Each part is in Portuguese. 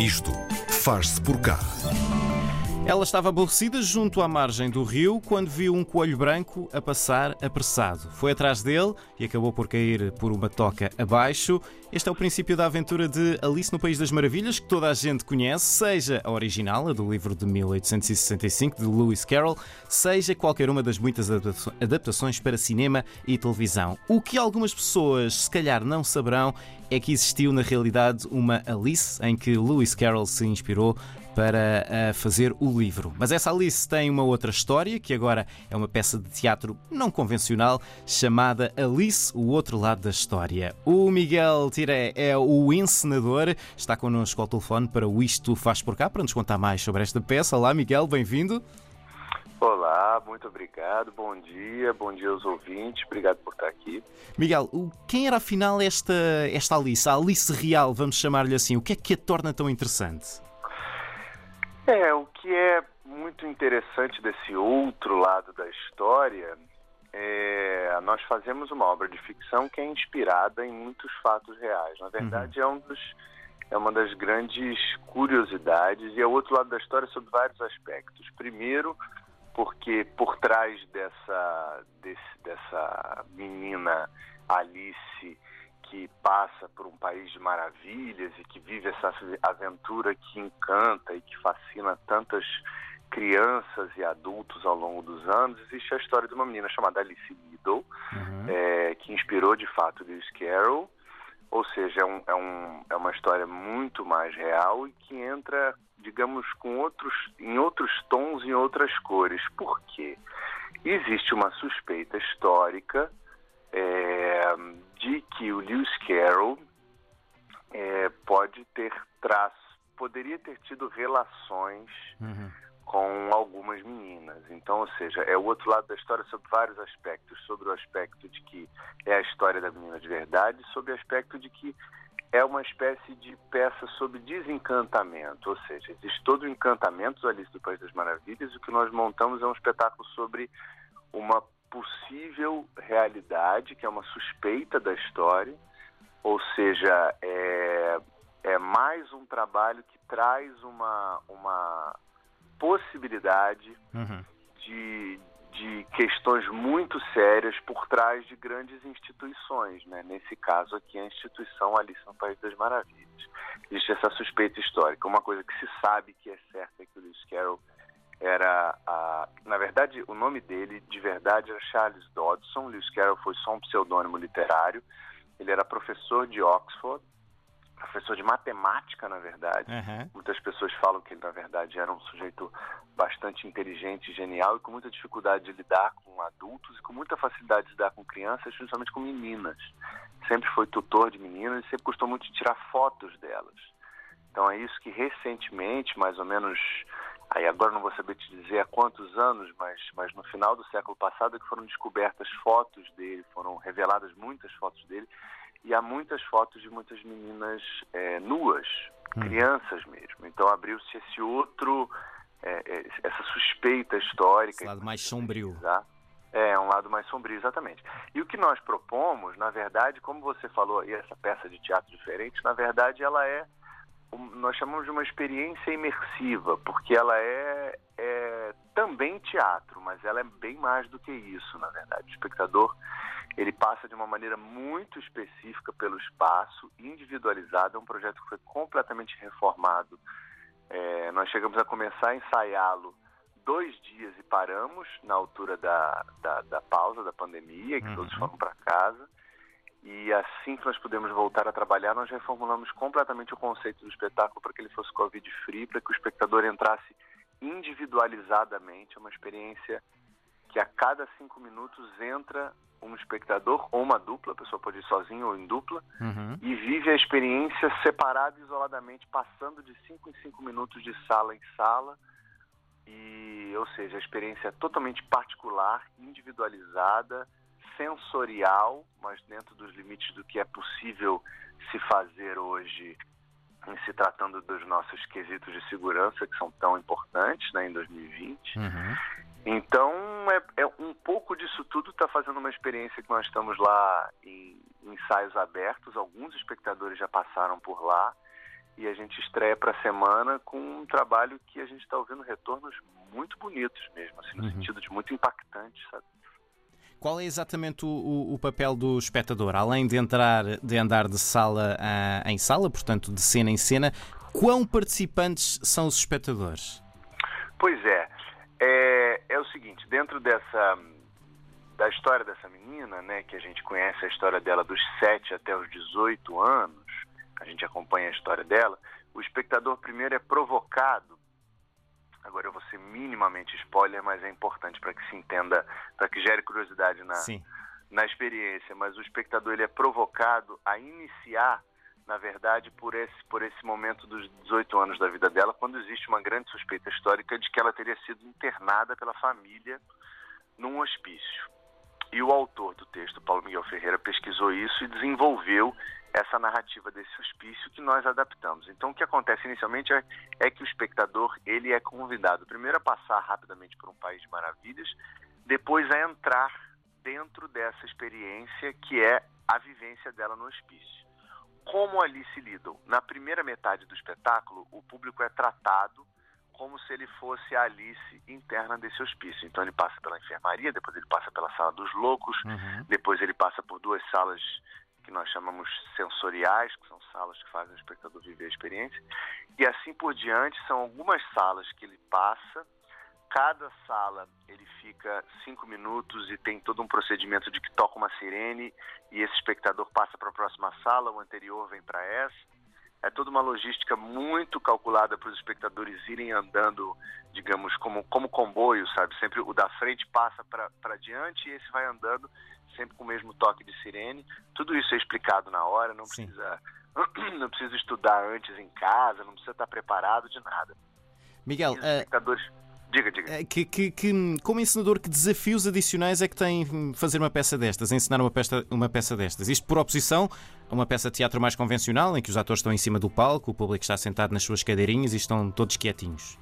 Isto faz-se por cá. Ela estava aborrecida junto à margem do rio quando viu um coelho branco a passar apressado. Foi atrás dele e acabou por cair por uma toca abaixo. Este é o princípio da aventura de Alice no País das Maravilhas, que toda a gente conhece, seja a original, a do livro de 1865 de Lewis Carroll, seja qualquer uma das muitas adaptações para cinema e televisão. O que algumas pessoas se calhar não saberão é que existiu na realidade uma Alice em que Lewis Carroll se inspirou para uh, fazer o livro. Mas essa Alice tem uma outra história, que agora é uma peça de teatro não convencional, chamada Alice, o outro lado da história. O Miguel Tiré é o encenador, está connosco ao telefone para o Isto Faz Por Cá, para nos contar mais sobre esta peça. Olá, Miguel, bem-vindo. Olá, muito obrigado, bom dia, bom dia aos ouvintes, obrigado por estar aqui. Miguel, quem era afinal esta, esta Alice, a Alice real, vamos chamar-lhe assim, o que é que a torna tão interessante? É, o que é muito interessante desse outro lado da história é nós fazemos uma obra de ficção que é inspirada em muitos fatos reais. Na verdade, uhum. é um dos é uma das grandes curiosidades e é o outro lado da história sob vários aspectos. Primeiro, porque por trás dessa desse, dessa menina Alice que passa por um país de maravilhas e que vive essa aventura que encanta e que fascina tantas crianças e adultos ao longo dos anos, existe a história de uma menina chamada Alice Liddell, uhum. é, que inspirou de fato Lewis Carroll, ou seja, é, um, é, um, é, uma história muito mais real e que entra, digamos, com outros, em outros tons, em outras cores. Por quê? Existe uma suspeita histórica é, de que o Lewis Carroll é, pode ter traço, poderia ter tido relações uhum. com algumas meninas. Então, ou seja, é o outro lado da história sobre vários aspectos, sobre o aspecto de que é a história da menina de verdade, sobre o aspecto de que é uma espécie de peça sobre desencantamento, ou seja, existe todo o encantamento do Alice do País das Maravilhas, e o que nós montamos é um espetáculo sobre uma possível realidade, que é uma suspeita da história, ou seja, é, é mais um trabalho que traz uma, uma possibilidade uhum. de, de questões muito sérias por trás de grandes instituições. Né? Nesse caso aqui, a instituição Alice no País das Maravilhas. Existe essa suspeita histórica. Uma coisa que se sabe que é certa é que o Lewis Carroll era a, na verdade o nome dele de verdade era Charles Dodson. Lewis Carroll foi só um pseudônimo literário. Ele era professor de Oxford, professor de matemática, na verdade. Uhum. Muitas pessoas falam que ele na verdade era um sujeito bastante inteligente, genial e com muita dificuldade de lidar com adultos e com muita facilidade de lidar com crianças, principalmente com meninas. Sempre foi tutor de meninas e sempre gostou muito de tirar fotos delas. Então é isso que recentemente, mais ou menos Aí agora não vou saber te dizer há quantos anos, mas, mas no final do século passado é que foram descobertas fotos dele, foram reveladas muitas fotos dele, e há muitas fotos de muitas meninas é, nuas, hum. crianças mesmo. Então abriu-se esse outro, é, é, essa suspeita histórica. Esse lado mais sombrio. É, um lado mais sombrio, exatamente. E o que nós propomos, na verdade, como você falou aí, essa peça de teatro diferente, na verdade ela é nós chamamos de uma experiência imersiva, porque ela é, é, também teatro, mas ela é bem mais do que isso, na verdade. O espectador ele passa de uma maneira muito específica pelo espaço, individualizado. É um projeto que foi completamente reformado. É, nós chegamos a começar a ensaiá-lo dois dias e paramos na altura da, da, da pausa da pandemia, que uhum. todos foram para casa. E assim que nós pudemos voltar a trabalhar, nós reformulamos completamente o conceito do espetáculo para que ele fosse Covid-free, para que o espectador entrasse individualizadamente. É uma experiência que a cada cinco minutos entra um espectador ou uma dupla, a pessoa pode ir sozinho ou em dupla, uhum. e vive a experiência separada e isoladamente, passando de cinco em cinco minutos de sala em sala. E, ou seja, a experiência é totalmente particular, individualizada, sensorial, mas dentro dos limites do que é possível se fazer hoje em se tratando dos nossos quesitos de segurança que são tão importantes né, em 2020. Uhum. Então, é, é, um pouco disso tudo está fazendo uma experiência que nós estamos lá em, em ensaios abertos. Alguns espectadores já passaram por lá e a gente estreia para a semana com um trabalho que a gente está ouvindo retornos muito bonitos mesmo, assim, no uhum. sentido de muito impactantes, sabe? Qual é exatamente o, o, papel do espectador? Além de entrar, de andar de sala a, em sala, portanto de cena em cena, quão participantes são os espectadores? Pois é, é, é o seguinte, dentro dessa da história dessa menina, né, que a gente conhece a história dela dos 7 até os 18 anos, a gente acompanha a história dela, o espectador primeiro é provocado Agora eu vou ser minimamente spoiler, mas é importante para que se entenda, para que gere curiosidade na, na experiência. Mas o espectador ele é provocado a iniciar, na verdade, por esse, por esse momento dos 18 anos da vida dela, quando existe uma grande suspeita histórica de que ela teria sido internada pela família num hospício. E o autor do texto, Paulo Miguel Ferreira, pesquisou isso e desenvolveu essa narrativa desse hospício que nós adaptamos. Então, o que acontece inicialmente é, é, que o espectador ele é convidado primeiro a passar rapidamente por um país de maravilhas, depois a entrar dentro dessa experiência que é a vivência dela no hospício. Como ali se lidam? Na primeira metade do espetáculo, o público é tratado como se ele fosse a Alice interna desse hospício. Então ele passa pela enfermaria, depois ele passa pela sala dos loucos, uhum. depois ele passa por duas salas que nós chamamos sensoriais, que são salas que fazem o espectador viver a experiência, e assim por diante, são algumas salas que ele passa. Cada sala ele fica cinco minutos e tem todo um procedimento de que toca uma sirene e esse espectador passa para a próxima sala, o anterior vem para essa. É toda uma logística muito calculada para os espectadores irem andando, digamos, como, como comboio, sabe? Sempre o da frente passa para diante e esse vai andando sempre com o mesmo toque de sirene. Tudo isso é explicado na hora, não precisa, não precisa estudar antes em casa, não precisa estar preparado de nada. Miguel, os eh, espectadores. Uh... Diga, diga. Eh, que, que, que, como encenador, que desafios adicionais é que tem fazer uma peça destas, ensinar uma peça, uma peça destas? Isto por oposição a uma peça de teatro mais convencional, em que os atores estão em cima do palco, o público está sentado nas suas cadeirinhas e estão todos quietinhos.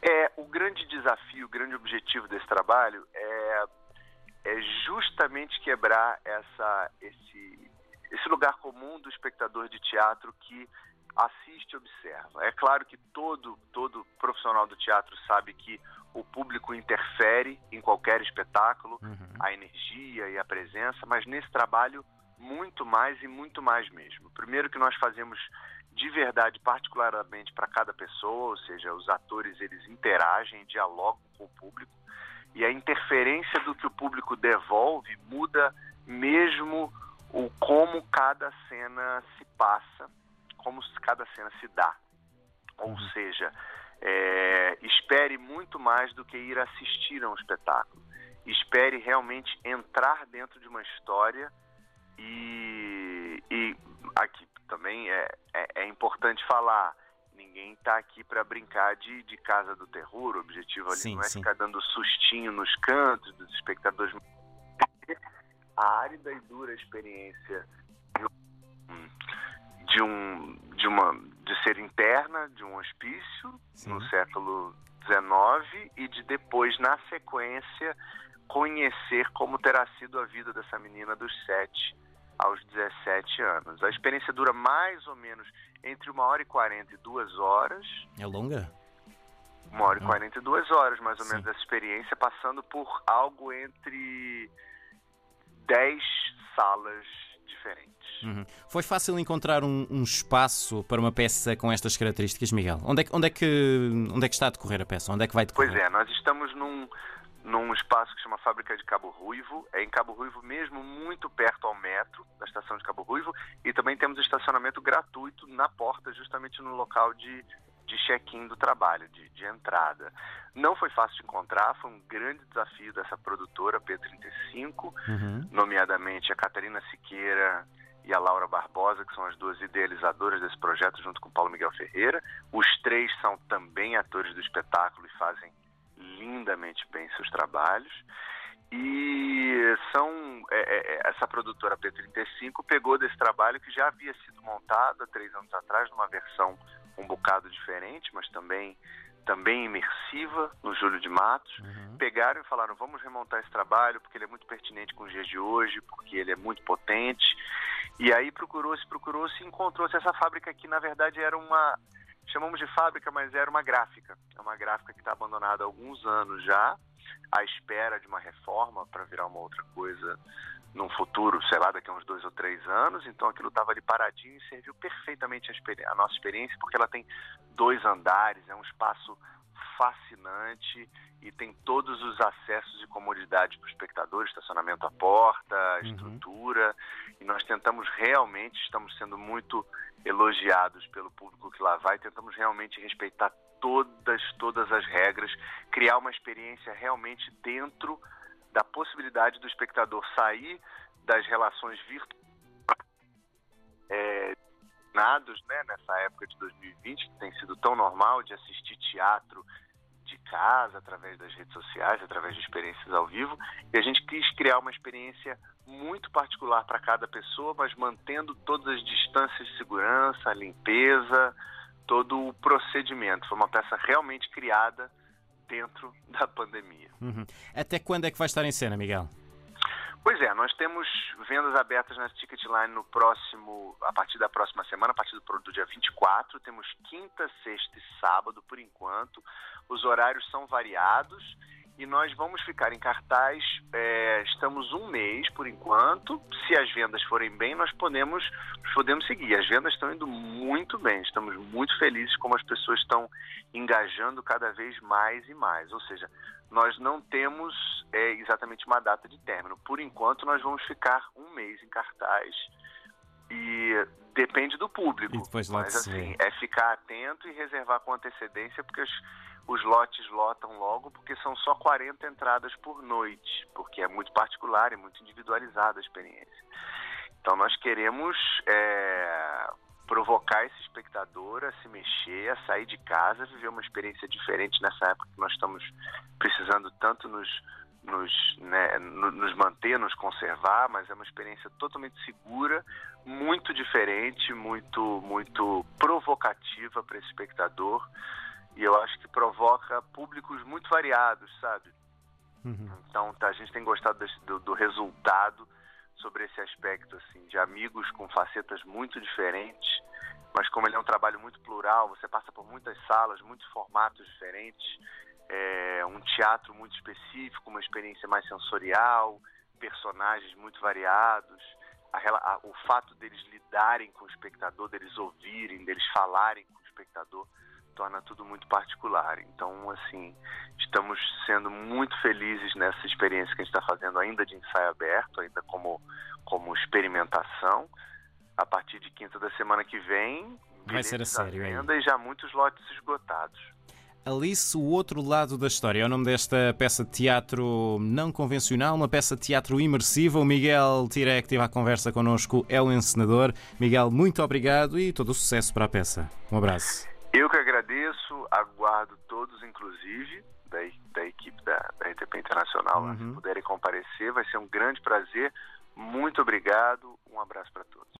É, o grande desafio, o grande objetivo desse trabalho é é justamente quebrar essa, esse, esse lugar comum do espectador de teatro que assiste e observa. É claro que todo, todo profissional do teatro sabe que o público interfere em qualquer espetáculo, uhum. a energia e a presença, mas nesse trabalho muito mais e muito mais mesmo. Primeiro que nós fazemos de verdade, particularmente para cada pessoa, ou seja, os atores eles interagem, dialogam com o público e a interferência do que o público devolve muda mesmo o como cada cena se passa, como cada cena se dá. Ou uhum. seja, é, espere muito mais do que ir assistir a um espetáculo. Espere realmente entrar dentro de uma história e, e aqui também é, é, é importante falar Ninguém está aqui para brincar de, de casa do terror. O objetivo ali sim, não é sim. ficar dando sustinho nos cantos dos espectadores. A árida e dura experiência de, um, de, uma, de ser interna de um hospício sim. no século XIX e de depois, na sequência, conhecer como terá sido a vida dessa menina dos sete aos 17 anos. A experiência dura mais ou menos entre uma hora e quarenta e duas horas. É longa? Uma hora e ah. quarenta e duas horas, mais ou Sim. menos, essa experiência, passando por algo entre dez salas diferentes. Uhum. Foi fácil encontrar um, um, espaço para uma peça com estas características, Miguel? Onde é, onde, é que, onde é que está a decorrer a peça? Onde é que vai decorrer? Pois é, nós estamos num, num espaço que chama Fábrica de Cabo Ruivo. É em Cabo Ruivo mesmo, muito perto ao metro da estação de Cabo Ruivo. E também temos estacionamento gratuito na porta, justamente no local de, de check-in do trabalho, de, de, entrada. Não foi fácil de encontrar, foi um grande desafio dessa produtora, P35, uhum. nomeadamente a Catarina Siqueira e a Laura Barbosa, que são as duas idealizadoras desse projeto, junto com o Paulo Miguel Ferreira. Os três são também atores do espetáculo e fazem lindamente bem seus trabalhos. E são é, é, é essa produtora P35 pegou desse trabalho que já havia sido montado há três anos atrás, numa versão um bocado diferente, mas também também imersiva no Júlio de Matos. Uhum. Pegaram e falaram: vamos remontar esse trabalho porque ele é muito pertinente com os dias de hoje, porque ele é muito potente. E aí procurou-se, procurou-se e encontrou-se essa fábrica que na verdade era uma chamamos de fábrica, mas era uma gráfica. É uma gráfica que está abandonada há alguns anos já, à espera de uma reforma para virar uma outra coisa num futuro, sei lá, daqui a uns dois ou três anos. Então aquilo estava ali paradinho e serviu perfeitamente a, a nossa experiência, porque ela tem dois andares, é um espaço fascinante e tem todos os acessos e comodidades para o espectador, estacionamento à porta, uhum. estrutura. E nós tentamos realmente, estamos sendo muito elogiados pelo público que lá vai, tentamos realmente respeitar todas, todas as regras, criar uma experiência realmente dentro da possibilidade do espectador sair das relações virtuais é, né, nessa época de 2020, que tem sido tão normal de assistir teatro de casa, através das redes sociais, através de experiências ao vivo, e a gente quis criar uma experiência muito particular para cada pessoa, mas mantendo todas as distâncias de segurança, a limpeza, todo o procedimento. Foi uma peça realmente criada dentro da pandemia. Uhum. Até quando é que vai estar em cena, Miguel? Pois é, nós temos vendas abertas na Ticketline no próximo, a partir da próxima semana, a partir do, do dia 24. Temos quinta, sexta e sábado, por enquanto. Os horários são variados e nós vamos ficar em cartaz. É, estamos um mês por enquanto. Se as vendas forem bem, nós podemos, podemos seguir. As vendas estão indo muito bem. Estamos muito felizes como as pessoas estão engajando cada vez mais e mais. Ou seja, nós não temos é, exatamente uma data de término. Por enquanto, nós vamos ficar um mês em cartaz e depende do público. Mas assim, é ficar atento e reservar com antecedência, porque os, os lotes lotam logo, porque são só 40 entradas por noite, porque é muito particular e muito individualizada a experiência. Então nós queremos é, provocar esse espectador a se mexer, a sair de casa, viver uma experiência diferente nessa época que nós estamos precisando tanto nos, nos, né, nos manter, nos conservar, mas é uma experiência totalmente segura, diferente, muito, muito provocativa para esse espectador e eu acho que provoca públicos muito variados, sabe? Uhum. Então tá, a gente tem gostado desse, do, do resultado sobre esse aspecto assim de amigos com facetas muito diferentes, mas como ele é um trabalho muito plural, você passa por muitas salas, muitos formatos diferentes, é, um teatro muito específico, uma experiência mais sensorial, personagens muito variados, a, a, o fato deles lidarem com o espectador, deles ouvirem, deles falarem com o espectador torna tudo muito particular. Então, assim, estamos sendo muito felizes nessa experiência que a gente está fazendo ainda de ensaio aberto, ainda como, como experimentação. A partir de quinta da semana que vem, vai ser a sério ainda e já muitos lotes esgotados. Alice, o outro lado da história. É o nome desta peça de teatro não convencional, uma peça de teatro imersiva. O Miguel Tiré, que teve a conversa connosco, é o encenador. Miguel, muito obrigado e todo o sucesso para a peça. Um abraço. Eu que agradeço, aguardo todos, inclusive, da, da equipe da, da RTP Internacional, uhum. se puderem comparecer, vai ser um grande prazer. Muito obrigado, um abraço para todos.